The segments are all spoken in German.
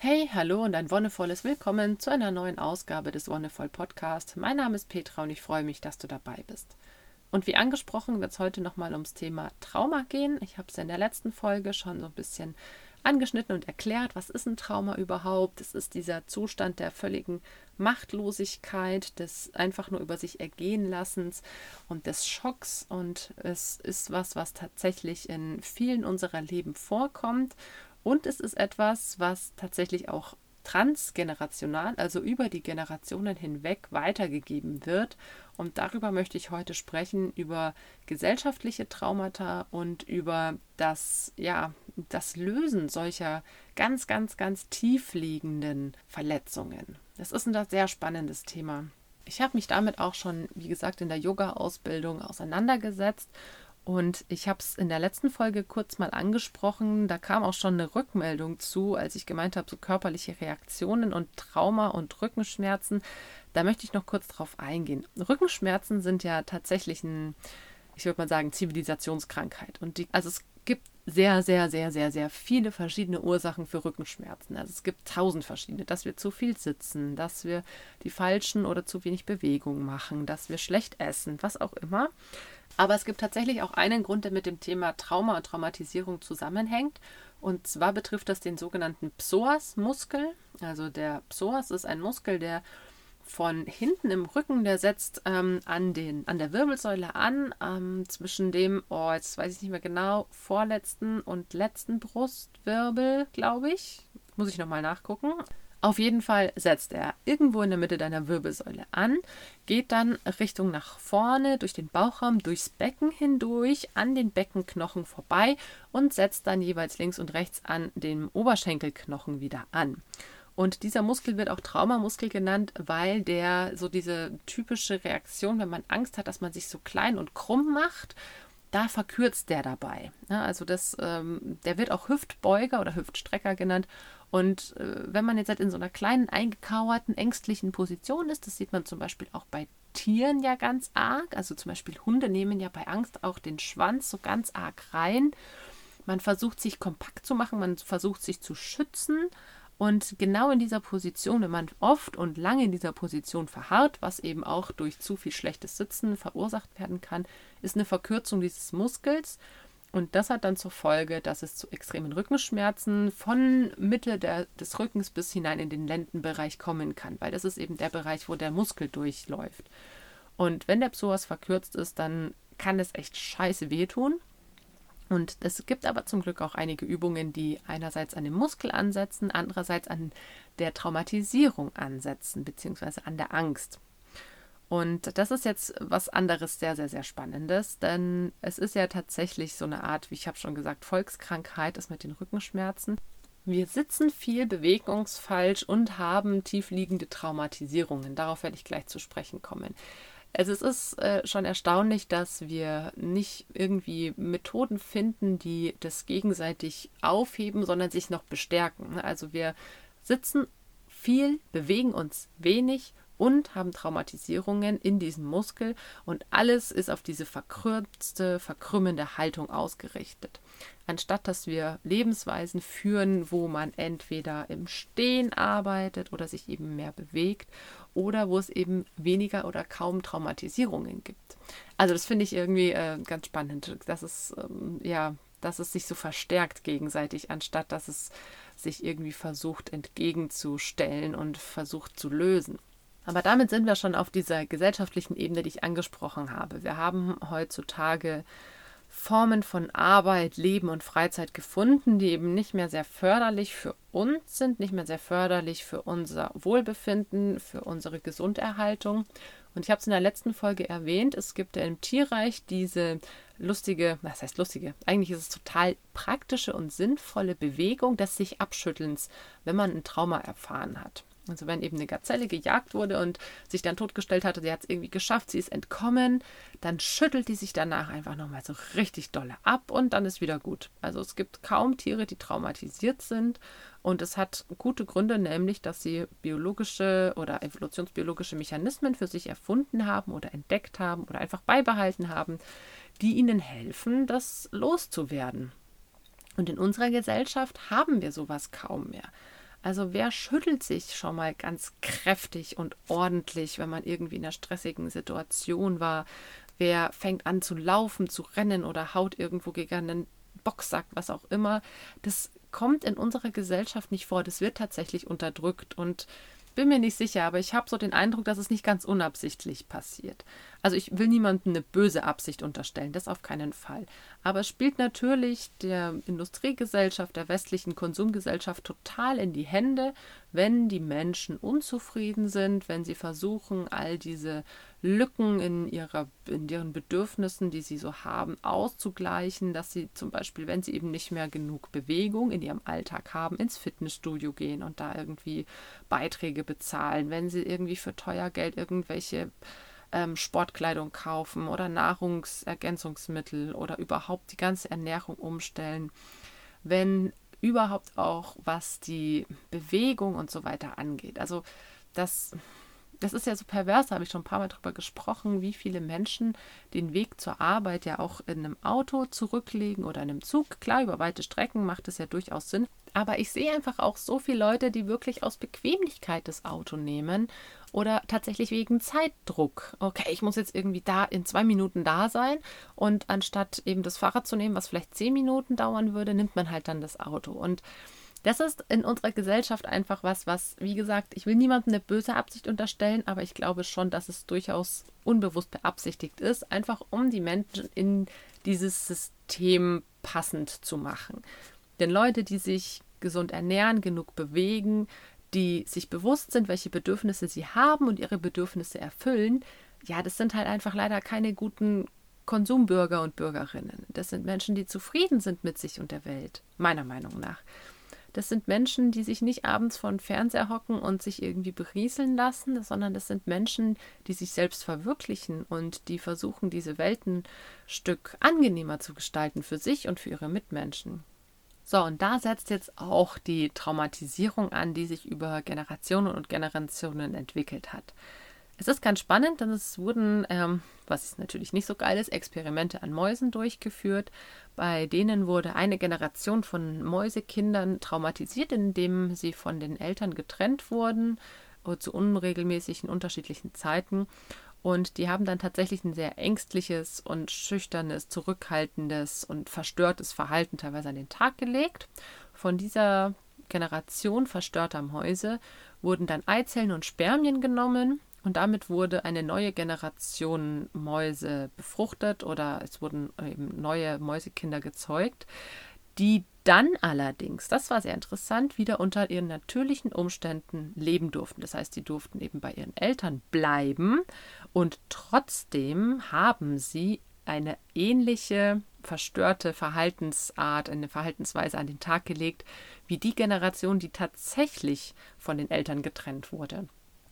Hey, hallo und ein wonnevolles Willkommen zu einer neuen Ausgabe des Wonnevoll Podcast. Mein Name ist Petra und ich freue mich, dass du dabei bist. Und wie angesprochen wird es heute nochmal ums Thema Trauma gehen. Ich habe es in der letzten Folge schon so ein bisschen angeschnitten und erklärt, was ist ein Trauma überhaupt. Es ist dieser Zustand der völligen Machtlosigkeit, des einfach nur über sich ergehen Lassens und des Schocks. Und es ist was, was tatsächlich in vielen unserer Leben vorkommt und es ist etwas, was tatsächlich auch transgenerational, also über die Generationen hinweg weitergegeben wird. Und darüber möchte ich heute sprechen, über gesellschaftliche Traumata und über das, ja, das Lösen solcher ganz, ganz, ganz tiefliegenden Verletzungen. Das ist ein sehr spannendes Thema. Ich habe mich damit auch schon, wie gesagt, in der Yoga-Ausbildung auseinandergesetzt und ich habe es in der letzten Folge kurz mal angesprochen. Da kam auch schon eine Rückmeldung zu, als ich gemeint habe, so körperliche Reaktionen und Trauma und Rückenschmerzen. Da möchte ich noch kurz drauf eingehen. Rückenschmerzen sind ja tatsächlich ein, ich würde mal sagen, Zivilisationskrankheit. Und die, also es gibt sehr, sehr, sehr, sehr, sehr viele verschiedene Ursachen für Rückenschmerzen. Also es gibt tausend verschiedene, dass wir zu viel sitzen, dass wir die falschen oder zu wenig Bewegung machen, dass wir schlecht essen, was auch immer. Aber es gibt tatsächlich auch einen Grund, der mit dem Thema Trauma und Traumatisierung zusammenhängt. Und zwar betrifft das den sogenannten Psoas-Muskel. Also der Psoas ist ein Muskel, der von hinten im Rücken, der setzt ähm, an, den, an der Wirbelsäule an, ähm, zwischen dem, oh, jetzt weiß ich nicht mehr genau, vorletzten und letzten Brustwirbel, glaube ich. Muss ich nochmal nachgucken. Auf jeden Fall setzt er irgendwo in der Mitte deiner Wirbelsäule an, geht dann Richtung nach vorne durch den Bauchraum, durchs Becken hindurch, an den Beckenknochen vorbei und setzt dann jeweils links und rechts an dem Oberschenkelknochen wieder an. Und dieser Muskel wird auch Traumamuskel genannt, weil der so diese typische Reaktion, wenn man Angst hat, dass man sich so klein und krumm macht, da verkürzt der dabei. Ja, also das, ähm, der wird auch Hüftbeuger oder Hüftstrecker genannt und äh, wenn man jetzt halt in so einer kleinen, eingekauerten, ängstlichen Position ist, das sieht man zum Beispiel auch bei Tieren ja ganz arg. Also zum Beispiel Hunde nehmen ja bei Angst auch den Schwanz so ganz arg rein. Man versucht sich kompakt zu machen, man versucht sich zu schützen. Und genau in dieser Position, wenn man oft und lange in dieser Position verharrt, was eben auch durch zu viel schlechtes Sitzen verursacht werden kann, ist eine Verkürzung dieses Muskels. Und das hat dann zur Folge, dass es zu extremen Rückenschmerzen von Mitte der, des Rückens bis hinein in den Lendenbereich kommen kann, weil das ist eben der Bereich, wo der Muskel durchläuft. Und wenn der Psoas verkürzt ist, dann kann es echt scheiße wehtun. Und es gibt aber zum Glück auch einige Übungen, die einerseits an dem Muskel ansetzen, andererseits an der Traumatisierung ansetzen, beziehungsweise an der Angst. Und das ist jetzt was anderes, sehr, sehr, sehr Spannendes, denn es ist ja tatsächlich so eine Art, wie ich habe schon gesagt, Volkskrankheit ist mit den Rückenschmerzen. Wir sitzen viel bewegungsfalsch und haben tiefliegende Traumatisierungen. Darauf werde ich gleich zu sprechen kommen. Also es ist äh, schon erstaunlich, dass wir nicht irgendwie Methoden finden, die das gegenseitig aufheben, sondern sich noch bestärken. Also wir sitzen viel, bewegen uns wenig und haben Traumatisierungen in diesem Muskel und alles ist auf diese verkürzte, verkrümmende Haltung ausgerichtet. Anstatt dass wir Lebensweisen führen, wo man entweder im Stehen arbeitet oder sich eben mehr bewegt oder wo es eben weniger oder kaum Traumatisierungen gibt. Also das finde ich irgendwie äh, ganz spannend, dass es ähm, ja, dass es sich so verstärkt gegenseitig, anstatt dass es sich irgendwie versucht entgegenzustellen und versucht zu lösen. Aber damit sind wir schon auf dieser gesellschaftlichen Ebene, die ich angesprochen habe. Wir haben heutzutage Formen von Arbeit, Leben und Freizeit gefunden, die eben nicht mehr sehr förderlich für uns sind, nicht mehr sehr förderlich für unser Wohlbefinden, für unsere Gesunderhaltung. Und ich habe es in der letzten Folge erwähnt, es gibt ja im Tierreich diese lustige, was heißt lustige? Eigentlich ist es total praktische und sinnvolle Bewegung des sich Abschüttelns, wenn man ein Trauma erfahren hat. Also wenn eben eine Gazelle gejagt wurde und sich dann totgestellt hatte, sie hat es irgendwie geschafft, sie ist entkommen, dann schüttelt die sich danach einfach nochmal so richtig dolle ab und dann ist wieder gut. Also es gibt kaum Tiere, die traumatisiert sind und es hat gute Gründe, nämlich dass sie biologische oder evolutionsbiologische Mechanismen für sich erfunden haben oder entdeckt haben oder einfach beibehalten haben, die ihnen helfen, das loszuwerden. Und in unserer Gesellschaft haben wir sowas kaum mehr. Also wer schüttelt sich schon mal ganz kräftig und ordentlich, wenn man irgendwie in einer stressigen Situation war? Wer fängt an zu laufen, zu rennen oder haut irgendwo gegen einen Boxsack, was auch immer? Das kommt in unserer Gesellschaft nicht vor. Das wird tatsächlich unterdrückt und bin mir nicht sicher, aber ich habe so den Eindruck, dass es nicht ganz unabsichtlich passiert. Also ich will niemandem eine böse Absicht unterstellen, das auf keinen Fall. Aber es spielt natürlich der Industriegesellschaft, der westlichen Konsumgesellschaft total in die Hände, wenn die Menschen unzufrieden sind, wenn sie versuchen, all diese Lücken in, ihrer, in ihren Bedürfnissen, die sie so haben, auszugleichen, dass sie zum Beispiel, wenn sie eben nicht mehr genug Bewegung in ihrem Alltag haben, ins Fitnessstudio gehen und da irgendwie Beiträge bezahlen, wenn sie irgendwie für teuer Geld irgendwelche ähm, Sportkleidung kaufen oder Nahrungsergänzungsmittel oder überhaupt die ganze Ernährung umstellen, wenn überhaupt auch was die Bewegung und so weiter angeht. Also das das ist ja so pervers, da habe ich schon ein paar Mal drüber gesprochen, wie viele Menschen den Weg zur Arbeit ja auch in einem Auto zurücklegen oder in einem Zug. Klar, über weite Strecken macht es ja durchaus Sinn. Aber ich sehe einfach auch so viele Leute, die wirklich aus Bequemlichkeit das Auto nehmen oder tatsächlich wegen Zeitdruck. Okay, ich muss jetzt irgendwie da in zwei Minuten da sein und anstatt eben das Fahrrad zu nehmen, was vielleicht zehn Minuten dauern würde, nimmt man halt dann das Auto. Und das ist in unserer Gesellschaft einfach was, was, wie gesagt, ich will niemandem eine böse Absicht unterstellen, aber ich glaube schon, dass es durchaus unbewusst beabsichtigt ist, einfach um die Menschen in dieses System passend zu machen. Denn Leute, die sich gesund ernähren, genug bewegen, die sich bewusst sind, welche Bedürfnisse sie haben und ihre Bedürfnisse erfüllen, ja, das sind halt einfach leider keine guten Konsumbürger und Bürgerinnen. Das sind Menschen, die zufrieden sind mit sich und der Welt, meiner Meinung nach. Das sind Menschen, die sich nicht abends vor den Fernseher hocken und sich irgendwie berieseln lassen, sondern das sind Menschen, die sich selbst verwirklichen und die versuchen, diese Welt ein Stück angenehmer zu gestalten für sich und für ihre Mitmenschen. So, und da setzt jetzt auch die Traumatisierung an, die sich über Generationen und Generationen entwickelt hat. Es ist ganz spannend, denn es wurden, ähm, was natürlich nicht so geil ist, Experimente an Mäusen durchgeführt. Bei denen wurde eine Generation von Mäusekindern traumatisiert, indem sie von den Eltern getrennt wurden äh, zu unregelmäßigen unterschiedlichen Zeiten. Und die haben dann tatsächlich ein sehr ängstliches und schüchternes, zurückhaltendes und verstörtes Verhalten teilweise an den Tag gelegt. Von dieser Generation verstörter Mäuse wurden dann Eizellen und Spermien genommen und damit wurde eine neue Generation Mäuse befruchtet oder es wurden eben neue Mäusekinder gezeugt, die dann allerdings, das war sehr interessant, wieder unter ihren natürlichen Umständen leben durften. Das heißt, sie durften eben bei ihren Eltern bleiben und trotzdem haben sie eine ähnliche verstörte Verhaltensart, eine Verhaltensweise an den Tag gelegt, wie die Generation, die tatsächlich von den Eltern getrennt wurde.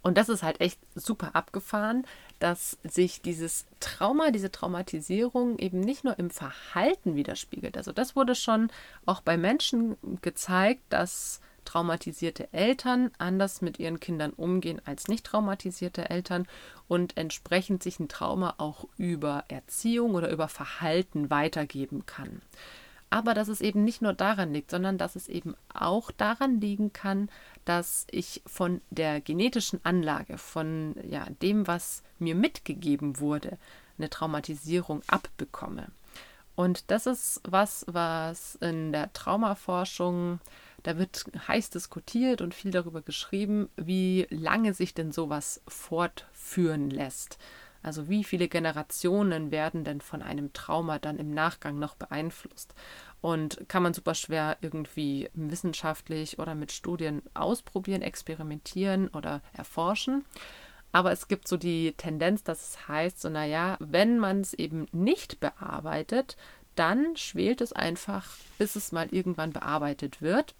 Und das ist halt echt super abgefahren, dass sich dieses Trauma, diese Traumatisierung eben nicht nur im Verhalten widerspiegelt. Also das wurde schon auch bei Menschen gezeigt, dass traumatisierte Eltern anders mit ihren Kindern umgehen als nicht traumatisierte Eltern und entsprechend sich ein Trauma auch über Erziehung oder über Verhalten weitergeben kann. Aber dass es eben nicht nur daran liegt, sondern dass es eben auch daran liegen kann, dass ich von der genetischen Anlage, von ja, dem, was mir mitgegeben wurde, eine Traumatisierung abbekomme. Und das ist was, was in der Traumaforschung, da wird heiß diskutiert und viel darüber geschrieben, wie lange sich denn sowas fortführen lässt. Also wie viele Generationen werden denn von einem Trauma dann im Nachgang noch beeinflusst? Und kann man super schwer irgendwie wissenschaftlich oder mit Studien ausprobieren, experimentieren oder erforschen. Aber es gibt so die Tendenz, dass es heißt, so naja, wenn man es eben nicht bearbeitet, dann schwelt es einfach, bis es mal irgendwann bearbeitet wird.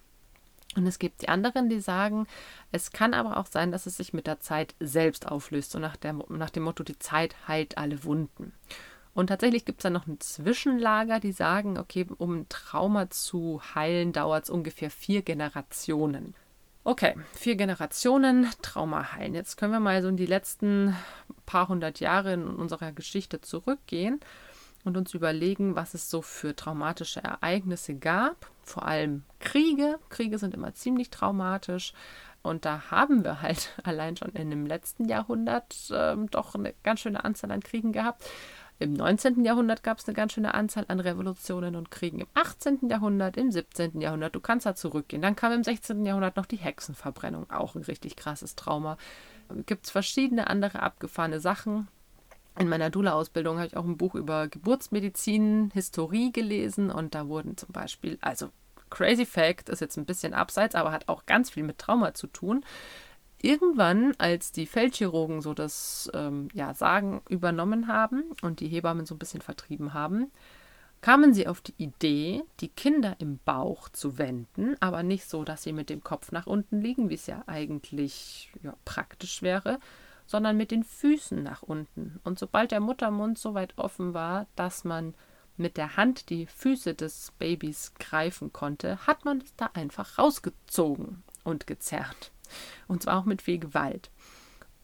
Und es gibt die anderen, die sagen, es kann aber auch sein, dass es sich mit der Zeit selbst auflöst, so nach, der, nach dem Motto, die Zeit heilt alle Wunden. Und tatsächlich gibt es dann noch ein Zwischenlager, die sagen, okay, um ein Trauma zu heilen, dauert es ungefähr vier Generationen. Okay, vier Generationen Trauma heilen. Jetzt können wir mal so in die letzten paar hundert Jahre in unserer Geschichte zurückgehen und uns überlegen, was es so für traumatische Ereignisse gab. Vor allem Kriege. Kriege sind immer ziemlich traumatisch. Und da haben wir halt allein schon in dem letzten Jahrhundert äh, doch eine ganz schöne Anzahl an Kriegen gehabt. Im 19. Jahrhundert gab es eine ganz schöne Anzahl an Revolutionen und Kriegen. Im 18. Jahrhundert, im 17. Jahrhundert, du kannst da zurückgehen. Dann kam im 16. Jahrhundert noch die Hexenverbrennung, auch ein richtig krasses Trauma. Gibt es verschiedene andere abgefahrene Sachen. In meiner Dula-Ausbildung habe ich auch ein Buch über Geburtsmedizin, Historie gelesen und da wurden zum Beispiel, also Crazy Fact ist jetzt ein bisschen abseits, aber hat auch ganz viel mit Trauma zu tun. Irgendwann, als die Feldchirurgen so das ähm, ja, Sagen übernommen haben und die Hebammen so ein bisschen vertrieben haben, kamen sie auf die Idee, die Kinder im Bauch zu wenden, aber nicht so, dass sie mit dem Kopf nach unten liegen, wie es ja eigentlich ja, praktisch wäre, sondern mit den Füßen nach unten. Und sobald der Muttermund so weit offen war, dass man mit der Hand die Füße des Babys greifen konnte, hat man es da einfach rausgezogen und gezerrt. Und zwar auch mit viel Gewalt.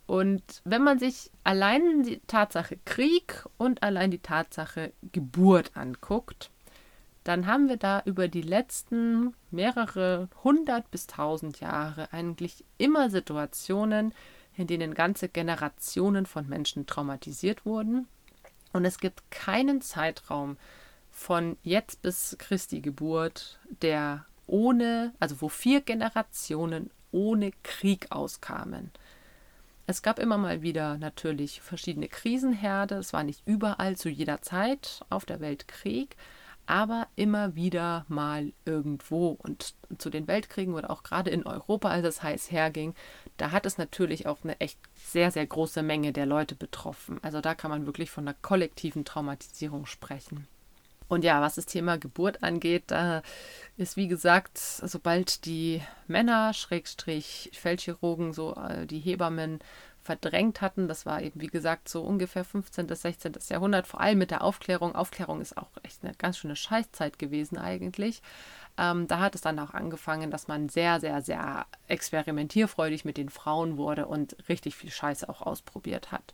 Und wenn man sich allein die Tatsache Krieg und allein die Tatsache Geburt anguckt, dann haben wir da über die letzten mehrere hundert bis tausend Jahre eigentlich immer Situationen, in denen ganze Generationen von Menschen traumatisiert wurden. Und es gibt keinen Zeitraum von jetzt bis Christi Geburt, der ohne, also wo vier Generationen ohne Krieg auskamen. Es gab immer mal wieder natürlich verschiedene Krisenherde. Es war nicht überall zu jeder Zeit auf der Welt Krieg, aber immer wieder mal irgendwo. Und zu den Weltkriegen oder auch gerade in Europa, als es heiß herging, da hat es natürlich auch eine echt sehr, sehr große Menge der Leute betroffen. Also da kann man wirklich von einer kollektiven Traumatisierung sprechen. Und ja, was das Thema Geburt angeht, da ist wie gesagt, sobald die Männer, Schrägstrich, Feldchirurgen, so äh, die Hebammen verdrängt hatten, das war eben wie gesagt so ungefähr 15. bis 16. Jahrhundert, vor allem mit der Aufklärung. Aufklärung ist auch echt eine ganz schöne Scheißzeit gewesen eigentlich. Ähm, da hat es dann auch angefangen, dass man sehr, sehr, sehr experimentierfreudig mit den Frauen wurde und richtig viel Scheiße auch ausprobiert hat.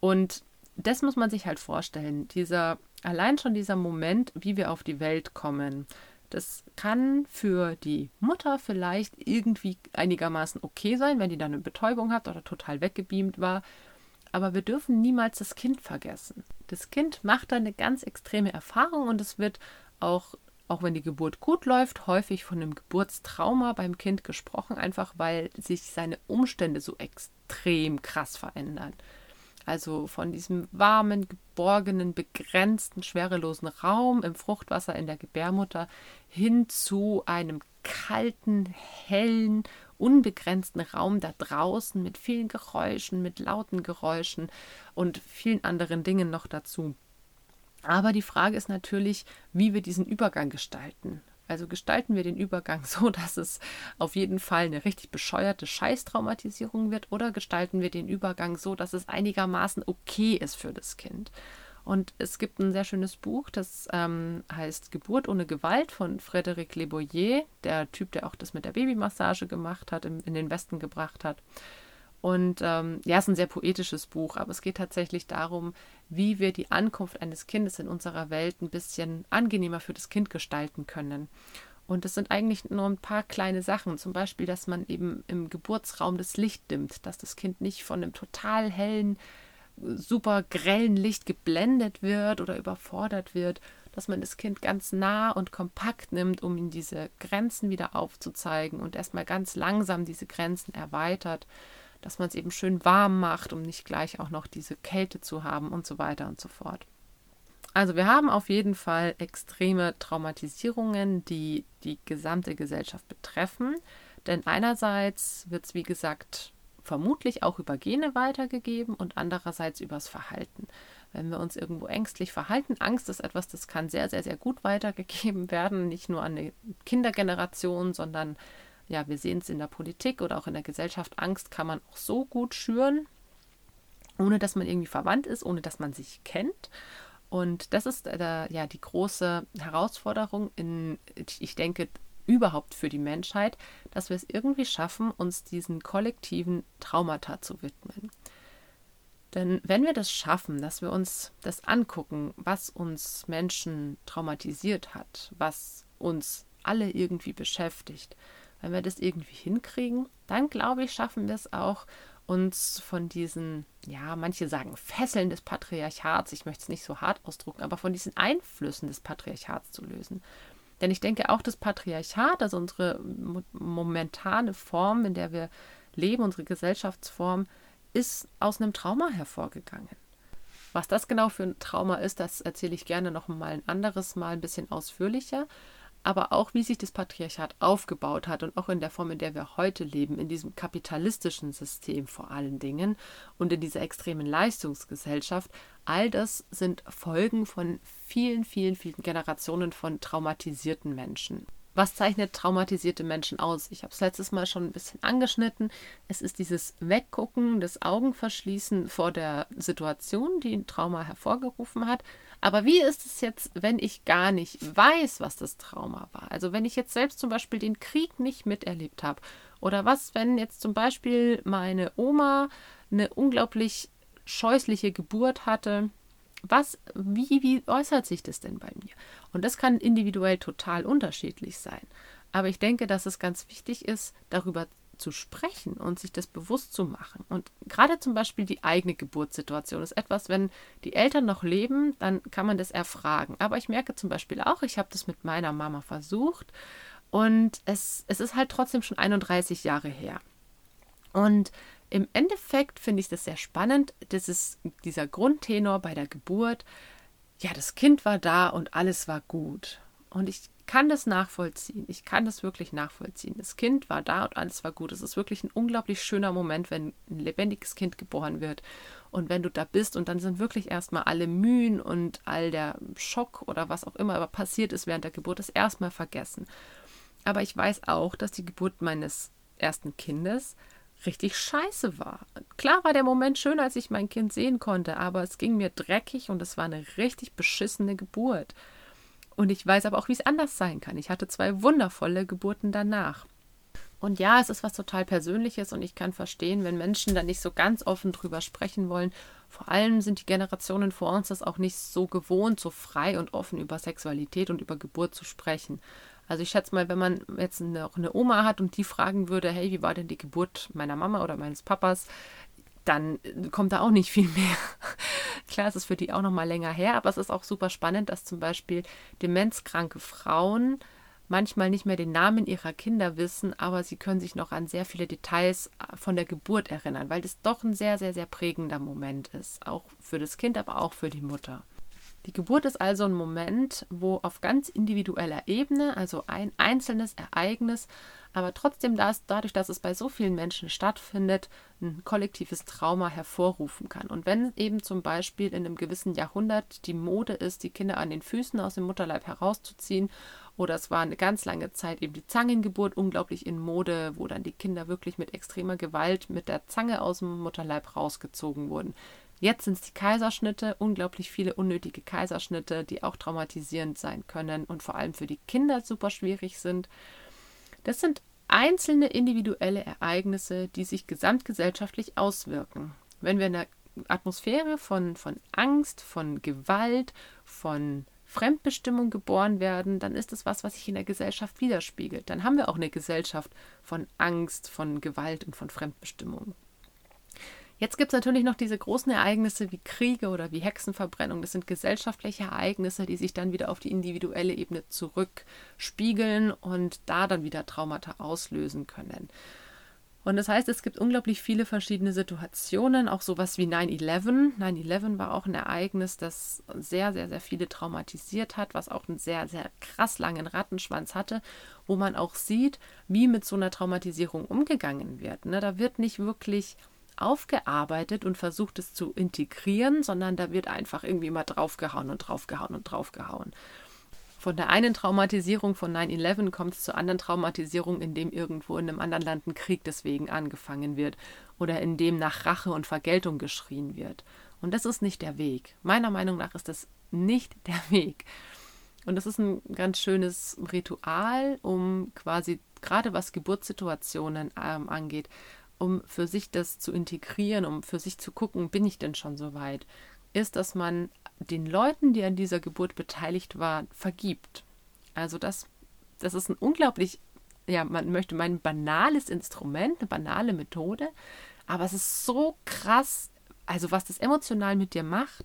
Und das muss man sich halt vorstellen. Dieser, allein schon dieser Moment, wie wir auf die Welt kommen, das kann für die Mutter vielleicht irgendwie einigermaßen okay sein, wenn die dann eine Betäubung hat oder total weggebeamt war. Aber wir dürfen niemals das Kind vergessen. Das Kind macht da eine ganz extreme Erfahrung und es wird auch, auch wenn die Geburt gut läuft, häufig von einem Geburtstrauma beim Kind gesprochen, einfach weil sich seine Umstände so extrem krass verändern. Also von diesem warmen, geborgenen, begrenzten, schwerelosen Raum im Fruchtwasser in der Gebärmutter hin zu einem kalten, hellen, unbegrenzten Raum da draußen mit vielen Geräuschen, mit lauten Geräuschen und vielen anderen Dingen noch dazu. Aber die Frage ist natürlich, wie wir diesen Übergang gestalten. Also gestalten wir den Übergang so, dass es auf jeden Fall eine richtig bescheuerte Scheißtraumatisierung wird oder gestalten wir den Übergang so, dass es einigermaßen okay ist für das Kind. Und es gibt ein sehr schönes Buch, das ähm, heißt Geburt ohne Gewalt von Frédéric Leboyer, der Typ, der auch das mit der Babymassage gemacht hat, in, in den Westen gebracht hat. Und ähm, ja, es ist ein sehr poetisches Buch, aber es geht tatsächlich darum, wie wir die Ankunft eines Kindes in unserer Welt ein bisschen angenehmer für das Kind gestalten können. Und es sind eigentlich nur ein paar kleine Sachen, zum Beispiel, dass man eben im Geburtsraum das Licht dimmt, dass das Kind nicht von einem total hellen, super grellen Licht geblendet wird oder überfordert wird, dass man das Kind ganz nah und kompakt nimmt, um ihm diese Grenzen wieder aufzuzeigen und erstmal ganz langsam diese Grenzen erweitert dass man es eben schön warm macht, um nicht gleich auch noch diese Kälte zu haben und so weiter und so fort. Also wir haben auf jeden Fall extreme Traumatisierungen, die die gesamte Gesellschaft betreffen. Denn einerseits wird es, wie gesagt, vermutlich auch über Gene weitergegeben und andererseits übers Verhalten. Wenn wir uns irgendwo ängstlich verhalten, Angst ist etwas, das kann sehr, sehr, sehr gut weitergegeben werden, nicht nur an eine Kindergeneration, sondern ja, wir sehen es in der Politik oder auch in der Gesellschaft, Angst kann man auch so gut schüren, ohne dass man irgendwie verwandt ist, ohne dass man sich kennt. Und das ist äh, ja die große Herausforderung in, ich denke, überhaupt für die Menschheit, dass wir es irgendwie schaffen, uns diesen kollektiven Traumata zu widmen. Denn wenn wir das schaffen, dass wir uns das angucken, was uns Menschen traumatisiert hat, was uns alle irgendwie beschäftigt, wenn wir das irgendwie hinkriegen, dann glaube ich, schaffen wir es auch, uns von diesen, ja, manche sagen Fesseln des Patriarchats, ich möchte es nicht so hart ausdrucken, aber von diesen Einflüssen des Patriarchats zu lösen. Denn ich denke auch das Patriarchat, also unsere momentane Form, in der wir leben, unsere Gesellschaftsform, ist aus einem Trauma hervorgegangen. Was das genau für ein Trauma ist, das erzähle ich gerne noch mal ein anderes Mal ein bisschen ausführlicher aber auch wie sich das Patriarchat aufgebaut hat und auch in der Form, in der wir heute leben, in diesem kapitalistischen System vor allen Dingen und in dieser extremen Leistungsgesellschaft, all das sind Folgen von vielen, vielen, vielen Generationen von traumatisierten Menschen. Was zeichnet traumatisierte Menschen aus? Ich habe es letztes Mal schon ein bisschen angeschnitten. Es ist dieses Weggucken, das Augenverschließen vor der Situation, die ein Trauma hervorgerufen hat. Aber wie ist es jetzt, wenn ich gar nicht weiß, was das Trauma war? Also wenn ich jetzt selbst zum Beispiel den Krieg nicht miterlebt habe. Oder was, wenn jetzt zum Beispiel meine Oma eine unglaublich scheußliche Geburt hatte was, wie, wie äußert sich das denn bei mir? Und das kann individuell total unterschiedlich sein. Aber ich denke, dass es ganz wichtig ist, darüber zu sprechen und sich das bewusst zu machen. Und gerade zum Beispiel die eigene Geburtssituation ist etwas, wenn die Eltern noch leben, dann kann man das erfragen. Aber ich merke zum Beispiel auch, ich habe das mit meiner Mama versucht und es, es ist halt trotzdem schon 31 Jahre her. Und im Endeffekt finde ich das sehr spannend. Das ist dieser Grundtenor bei der Geburt. Ja, das Kind war da und alles war gut. Und ich kann das nachvollziehen. Ich kann das wirklich nachvollziehen. Das Kind war da und alles war gut. Es ist wirklich ein unglaublich schöner Moment, wenn ein lebendiges Kind geboren wird. Und wenn du da bist und dann sind wirklich erstmal alle Mühen und all der Schock oder was auch immer passiert ist während der Geburt, ist erstmal vergessen. Aber ich weiß auch, dass die Geburt meines ersten Kindes richtig scheiße war. Klar war der Moment schön, als ich mein Kind sehen konnte, aber es ging mir dreckig und es war eine richtig beschissene Geburt. Und ich weiß aber auch, wie es anders sein kann. Ich hatte zwei wundervolle Geburten danach. Und ja, es ist was total Persönliches und ich kann verstehen, wenn Menschen da nicht so ganz offen drüber sprechen wollen. Vor allem sind die Generationen vor uns das auch nicht so gewohnt, so frei und offen über Sexualität und über Geburt zu sprechen. Also ich schätze mal, wenn man jetzt eine, eine Oma hat und die fragen würde, hey, wie war denn die Geburt meiner Mama oder meines Papas, dann kommt da auch nicht viel mehr. Klar, es ist für die auch noch mal länger her, aber es ist auch super spannend, dass zum Beispiel demenzkranke Frauen manchmal nicht mehr den Namen ihrer Kinder wissen, aber sie können sich noch an sehr viele Details von der Geburt erinnern, weil das doch ein sehr, sehr, sehr prägender Moment ist. Auch für das Kind, aber auch für die Mutter. Die Geburt ist also ein Moment, wo auf ganz individueller Ebene, also ein einzelnes Ereignis, aber trotzdem das, dadurch, dass es bei so vielen Menschen stattfindet, ein kollektives Trauma hervorrufen kann. Und wenn eben zum Beispiel in einem gewissen Jahrhundert die Mode ist, die Kinder an den Füßen aus dem Mutterleib herauszuziehen, oder es war eine ganz lange Zeit eben die Zangengeburt unglaublich in Mode, wo dann die Kinder wirklich mit extremer Gewalt mit der Zange aus dem Mutterleib rausgezogen wurden. Jetzt sind es die Kaiserschnitte, unglaublich viele unnötige Kaiserschnitte, die auch traumatisierend sein können und vor allem für die Kinder super schwierig sind. Das sind einzelne individuelle Ereignisse, die sich gesamtgesellschaftlich auswirken. Wenn wir in einer Atmosphäre von, von Angst, von Gewalt, von Fremdbestimmung geboren werden, dann ist es was, was sich in der Gesellschaft widerspiegelt. Dann haben wir auch eine Gesellschaft von Angst, von Gewalt und von Fremdbestimmung. Jetzt gibt es natürlich noch diese großen Ereignisse wie Kriege oder wie Hexenverbrennung. Das sind gesellschaftliche Ereignisse, die sich dann wieder auf die individuelle Ebene zurückspiegeln und da dann wieder Traumata auslösen können. Und das heißt, es gibt unglaublich viele verschiedene Situationen, auch sowas wie 9-11. 9-11 war auch ein Ereignis, das sehr, sehr, sehr viele traumatisiert hat, was auch einen sehr, sehr krass langen Rattenschwanz hatte, wo man auch sieht, wie mit so einer Traumatisierung umgegangen wird. Ne? Da wird nicht wirklich aufgearbeitet und versucht es zu integrieren, sondern da wird einfach irgendwie mal draufgehauen und draufgehauen und draufgehauen. Von der einen Traumatisierung von 9-11 kommt es zur anderen Traumatisierung, in dem irgendwo in einem anderen Land ein Krieg deswegen angefangen wird oder in dem nach Rache und Vergeltung geschrien wird. Und das ist nicht der Weg. Meiner Meinung nach ist das nicht der Weg. Und das ist ein ganz schönes Ritual, um quasi gerade was Geburtssituationen ähm, angeht, um für sich das zu integrieren, um für sich zu gucken, bin ich denn schon so weit, ist, dass man den Leuten, die an dieser Geburt beteiligt waren, vergibt. Also das, das ist ein unglaublich, ja, man möchte meinen, banales Instrument, eine banale Methode, aber es ist so krass, also was das emotional mit dir macht,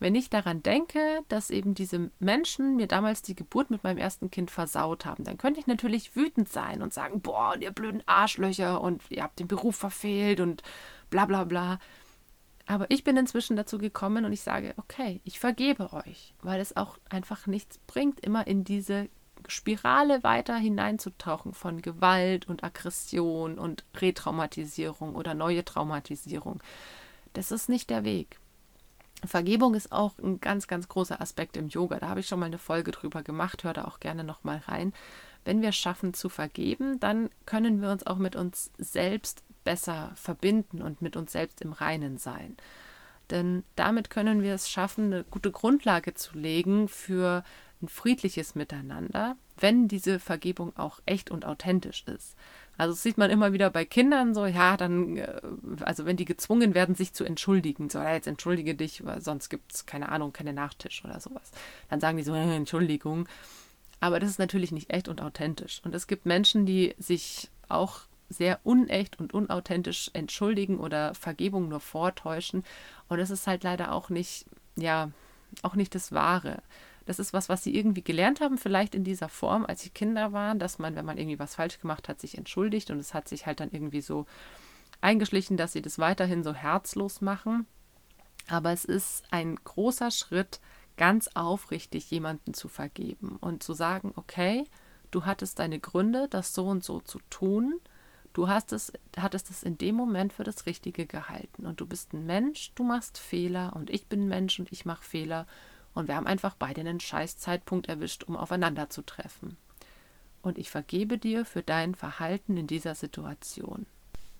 wenn ich daran denke, dass eben diese Menschen mir damals die Geburt mit meinem ersten Kind versaut haben, dann könnte ich natürlich wütend sein und sagen, boah, ihr blöden Arschlöcher und ihr habt den Beruf verfehlt und bla bla bla. Aber ich bin inzwischen dazu gekommen und ich sage, okay, ich vergebe euch, weil es auch einfach nichts bringt, immer in diese Spirale weiter hineinzutauchen von Gewalt und Aggression und Retraumatisierung oder neue Traumatisierung. Das ist nicht der Weg. Vergebung ist auch ein ganz, ganz großer Aspekt im Yoga. Da habe ich schon mal eine Folge drüber gemacht. Hör da auch gerne nochmal rein. Wenn wir schaffen zu vergeben, dann können wir uns auch mit uns selbst besser verbinden und mit uns selbst im Reinen sein. Denn damit können wir es schaffen, eine gute Grundlage zu legen für ein friedliches Miteinander, wenn diese Vergebung auch echt und authentisch ist. Also das sieht man immer wieder bei Kindern so, ja, dann, äh, also wenn die gezwungen werden, sich zu entschuldigen, so, ja, jetzt entschuldige dich, weil sonst gibt es, keine Ahnung, keine Nachtisch oder sowas. Dann sagen die so, Entschuldigung. Aber das ist natürlich nicht echt und authentisch. Und es gibt Menschen, die sich auch sehr unecht und unauthentisch entschuldigen oder Vergebung nur vortäuschen. Und es ist halt leider auch nicht, ja, auch nicht das Wahre. Das ist was, was sie irgendwie gelernt haben, vielleicht in dieser Form, als sie Kinder waren, dass man, wenn man irgendwie was falsch gemacht hat, sich entschuldigt und es hat sich halt dann irgendwie so eingeschlichen, dass sie das weiterhin so herzlos machen. Aber es ist ein großer Schritt, ganz aufrichtig jemanden zu vergeben und zu sagen, okay, du hattest deine Gründe, das so und so zu tun. Du hast es, hattest es in dem Moment für das Richtige gehalten. Und du bist ein Mensch, du machst Fehler und ich bin Mensch und ich mache Fehler. Und wir haben einfach beide einen scheiß Zeitpunkt erwischt, um aufeinander zu treffen. Und ich vergebe dir für dein Verhalten in dieser Situation.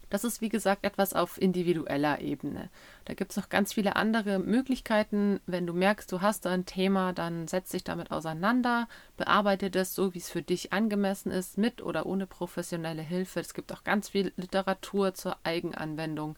Das ist, wie gesagt, etwas auf individueller Ebene. Da gibt es noch ganz viele andere Möglichkeiten. Wenn du merkst, du hast da ein Thema, dann setz dich damit auseinander, bearbeite das so, wie es für dich angemessen ist, mit oder ohne professionelle Hilfe. Es gibt auch ganz viel Literatur zur Eigenanwendung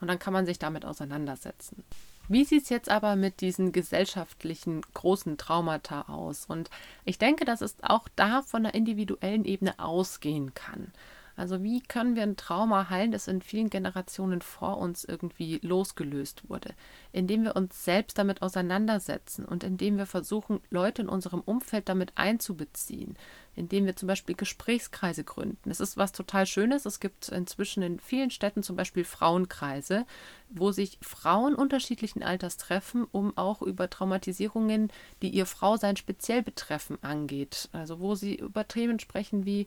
und dann kann man sich damit auseinandersetzen. Wie sieht es jetzt aber mit diesen gesellschaftlichen großen Traumata aus? Und ich denke, dass es auch da von der individuellen Ebene ausgehen kann. Also wie können wir ein Trauma heilen, das in vielen Generationen vor uns irgendwie losgelöst wurde? Indem wir uns selbst damit auseinandersetzen und indem wir versuchen, Leute in unserem Umfeld damit einzubeziehen, indem wir zum Beispiel Gesprächskreise gründen. Es ist was total Schönes. Es gibt inzwischen in vielen Städten zum Beispiel Frauenkreise, wo sich Frauen unterschiedlichen Alters treffen, um auch über Traumatisierungen, die ihr Frausein speziell betreffen, angeht. Also wo sie über Themen sprechen wie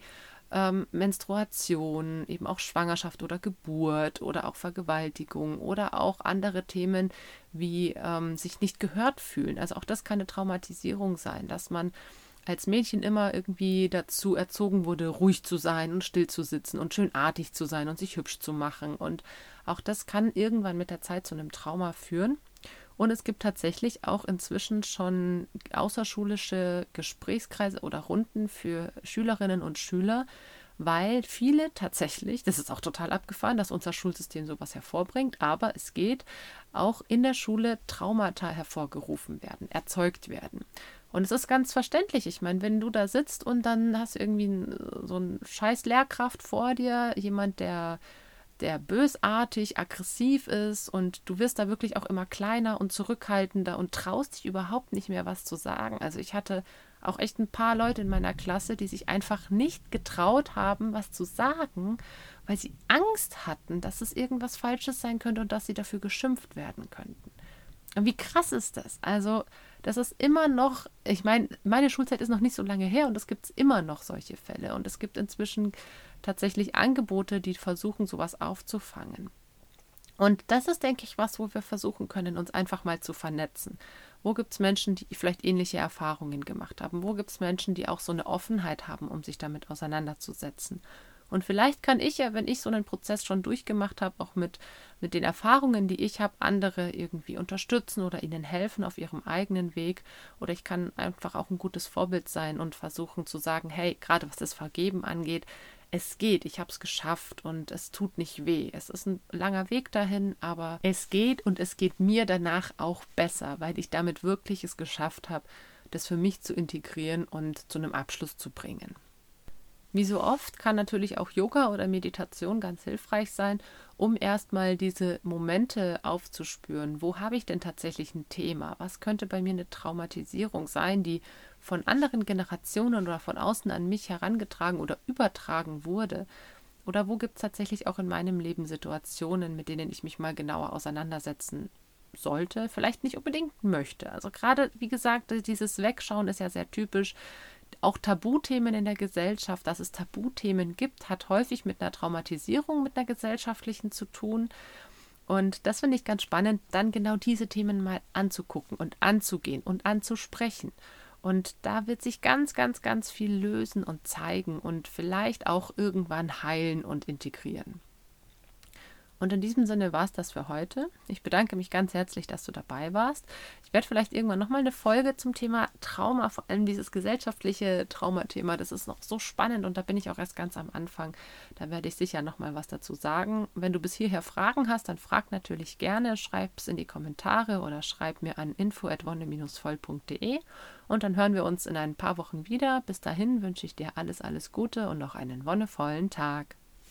ähm, Menstruation, eben auch Schwangerschaft oder Geburt oder auch Vergewaltigung oder auch andere Themen wie ähm, sich nicht gehört fühlen. Also auch das kann eine Traumatisierung sein, dass man als Mädchen immer irgendwie dazu erzogen wurde, ruhig zu sein und still zu sitzen und schönartig zu sein und sich hübsch zu machen. Und auch das kann irgendwann mit der Zeit zu einem Trauma führen. Und es gibt tatsächlich auch inzwischen schon außerschulische Gesprächskreise oder Runden für Schülerinnen und Schüler, weil viele tatsächlich, das ist auch total abgefahren, dass unser Schulsystem sowas hervorbringt, aber es geht auch in der Schule Traumata hervorgerufen werden, erzeugt werden. Und es ist ganz verständlich. Ich meine, wenn du da sitzt und dann hast du irgendwie so einen scheiß Lehrkraft vor dir, jemand, der der bösartig, aggressiv ist und du wirst da wirklich auch immer kleiner und zurückhaltender und traust dich überhaupt nicht mehr was zu sagen. Also ich hatte auch echt ein paar Leute in meiner Klasse, die sich einfach nicht getraut haben, was zu sagen, weil sie Angst hatten, dass es irgendwas Falsches sein könnte und dass sie dafür geschimpft werden könnten. Und wie krass ist das? Also, das ist immer noch, ich meine, meine Schulzeit ist noch nicht so lange her und es gibt immer noch solche Fälle. Und es gibt inzwischen tatsächlich Angebote, die versuchen, sowas aufzufangen. Und das ist, denke ich, was, wo wir versuchen können, uns einfach mal zu vernetzen. Wo gibt es Menschen, die vielleicht ähnliche Erfahrungen gemacht haben? Wo gibt es Menschen, die auch so eine Offenheit haben, um sich damit auseinanderzusetzen? Und vielleicht kann ich ja, wenn ich so einen Prozess schon durchgemacht habe, auch mit, mit den Erfahrungen, die ich habe, andere irgendwie unterstützen oder ihnen helfen auf ihrem eigenen Weg. Oder ich kann einfach auch ein gutes Vorbild sein und versuchen zu sagen, hey, gerade was das Vergeben angeht, es geht, ich habe es geschafft und es tut nicht weh. Es ist ein langer Weg dahin, aber es geht und es geht mir danach auch besser, weil ich damit wirklich es geschafft habe, das für mich zu integrieren und zu einem Abschluss zu bringen. Wie so oft kann natürlich auch Yoga oder Meditation ganz hilfreich sein, um erstmal diese Momente aufzuspüren. Wo habe ich denn tatsächlich ein Thema? Was könnte bei mir eine Traumatisierung sein, die von anderen Generationen oder von außen an mich herangetragen oder übertragen wurde? Oder wo gibt es tatsächlich auch in meinem Leben Situationen, mit denen ich mich mal genauer auseinandersetzen sollte, vielleicht nicht unbedingt möchte. Also gerade, wie gesagt, dieses Wegschauen ist ja sehr typisch auch Tabuthemen in der Gesellschaft, dass es Tabuthemen gibt, hat häufig mit einer Traumatisierung, mit einer gesellschaftlichen zu tun. Und das finde ich ganz spannend, dann genau diese Themen mal anzugucken und anzugehen und anzusprechen. Und da wird sich ganz, ganz, ganz viel lösen und zeigen und vielleicht auch irgendwann heilen und integrieren. Und in diesem Sinne war es das für heute. Ich bedanke mich ganz herzlich, dass du dabei warst. Ich werde vielleicht irgendwann nochmal eine Folge zum Thema Trauma, vor allem dieses gesellschaftliche Traumathema, das ist noch so spannend und da bin ich auch erst ganz am Anfang. Da werde ich sicher nochmal was dazu sagen. Wenn du bis hierher Fragen hast, dann frag natürlich gerne, schreib es in die Kommentare oder schreib mir an info@wonne-voll.de und dann hören wir uns in ein paar Wochen wieder. Bis dahin wünsche ich dir alles, alles Gute und noch einen wonnevollen Tag.